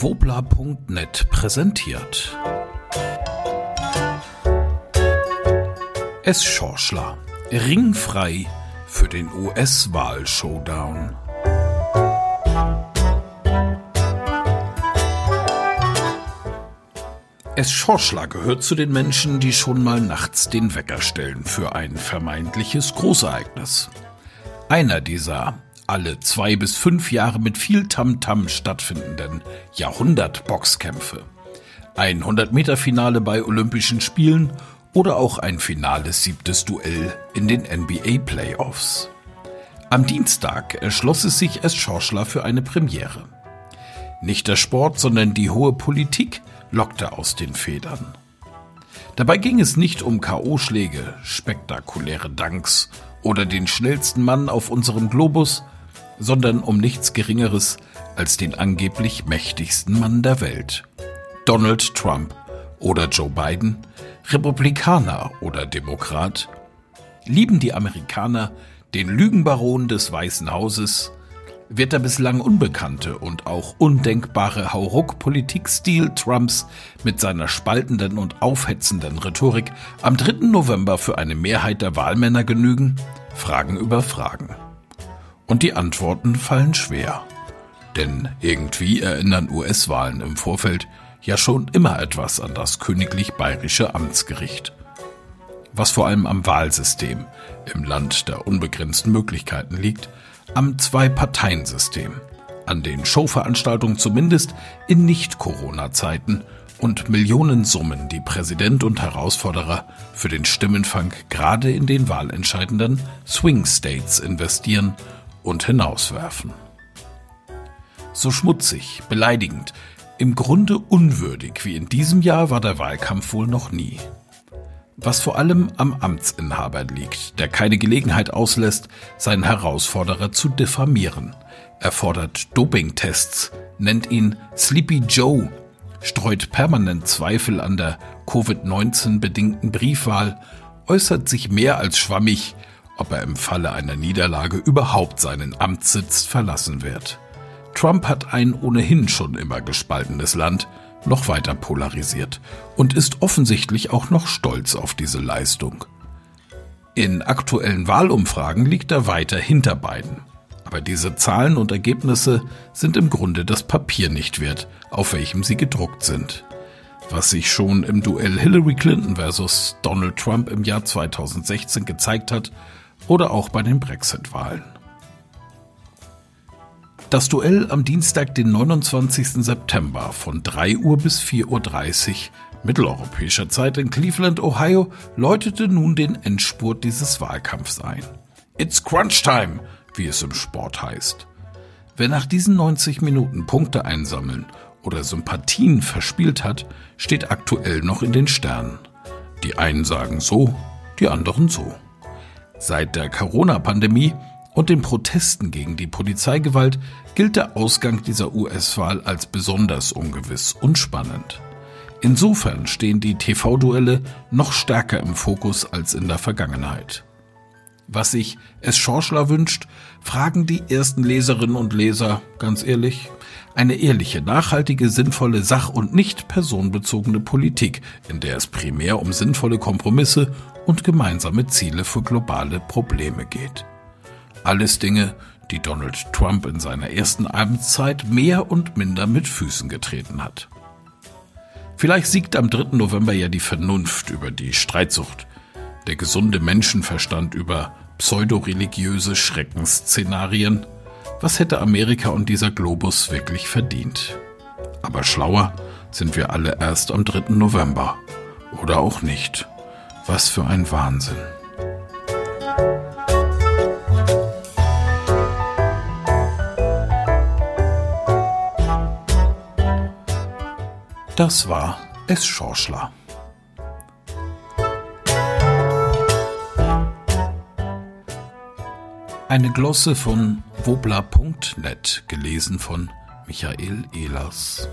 Wobla.net präsentiert. Es Schorschler. Ringfrei für den US-Wahl-Showdown. Es Schorschler gehört zu den Menschen, die schon mal nachts den Wecker stellen für ein vermeintliches Großereignis. Einer dieser alle zwei bis fünf Jahre mit viel Tamtam -Tam stattfindenden Jahrhundert-Boxkämpfe. Ein 100-Meter-Finale bei Olympischen Spielen oder auch ein finales siebtes Duell in den NBA-Playoffs. Am Dienstag erschloss es sich S. Schorschler für eine Premiere. Nicht der Sport, sondern die hohe Politik lockte aus den Federn. Dabei ging es nicht um K.O.-Schläge, spektakuläre Danks oder den schnellsten Mann auf unserem Globus, sondern um nichts Geringeres als den angeblich mächtigsten Mann der Welt. Donald Trump oder Joe Biden, Republikaner oder Demokrat, lieben die Amerikaner den Lügenbaron des Weißen Hauses, wird der bislang unbekannte und auch undenkbare Hauruck-Politikstil Trumps mit seiner spaltenden und aufhetzenden Rhetorik am 3. November für eine Mehrheit der Wahlmänner genügen? Fragen über Fragen. Und die Antworten fallen schwer. Denn irgendwie erinnern US-Wahlen im Vorfeld ja schon immer etwas an das königlich bayerische Amtsgericht. Was vor allem am Wahlsystem im Land der unbegrenzten Möglichkeiten liegt, am Zwei-Parteien-System, an den Showveranstaltungen zumindest in Nicht-Corona-Zeiten und Millionensummen, die Präsident und Herausforderer für den Stimmenfang gerade in den wahlentscheidenden Swing States investieren und hinauswerfen. So schmutzig, beleidigend, im Grunde unwürdig wie in diesem Jahr war der Wahlkampf wohl noch nie. Was vor allem am Amtsinhaber liegt, der keine Gelegenheit auslässt, seinen Herausforderer zu diffamieren. Er fordert Dopingtests, nennt ihn Sleepy Joe, streut permanent Zweifel an der Covid-19 bedingten Briefwahl, äußert sich mehr als schwammig, ob er im Falle einer Niederlage überhaupt seinen Amtssitz verlassen wird. Trump hat ein ohnehin schon immer gespaltenes Land noch weiter polarisiert und ist offensichtlich auch noch stolz auf diese Leistung. In aktuellen Wahlumfragen liegt er weiter hinter beiden. Aber diese Zahlen und Ergebnisse sind im Grunde das Papier nicht wert, auf welchem sie gedruckt sind. Was sich schon im Duell Hillary Clinton versus Donald Trump im Jahr 2016 gezeigt hat oder auch bei den Brexit-Wahlen. Das Duell am Dienstag, den 29. September von 3 Uhr bis 4.30 Uhr mitteleuropäischer Zeit in Cleveland, Ohio, läutete nun den Endspurt dieses Wahlkampfs ein. It's Crunch Time, wie es im Sport heißt. Wer nach diesen 90 Minuten Punkte einsammeln oder Sympathien verspielt hat, steht aktuell noch in den Sternen. Die einen sagen so, die anderen so. Seit der Corona-Pandemie und den Protesten gegen die Polizeigewalt gilt der Ausgang dieser US-Wahl als besonders ungewiss und spannend. Insofern stehen die TV-Duelle noch stärker im Fokus als in der Vergangenheit. Was sich es Schorschler wünscht, fragen die ersten Leserinnen und Leser, ganz ehrlich, eine ehrliche, nachhaltige, sinnvolle, sach- und nicht personenbezogene Politik, in der es primär um sinnvolle Kompromisse und gemeinsame Ziele für globale Probleme geht. Alles Dinge, die Donald Trump in seiner ersten Amtszeit mehr und minder mit Füßen getreten hat. Vielleicht siegt am 3. November ja die Vernunft über die Streitsucht, der gesunde Menschenverstand über pseudoreligiöse Schreckensszenarien. Was hätte Amerika und dieser Globus wirklich verdient? Aber schlauer sind wir alle erst am 3. November. Oder auch nicht. Was für ein Wahnsinn. Das war es Schorschler. Eine Glosse von wobla.net, gelesen von Michael Ehlers.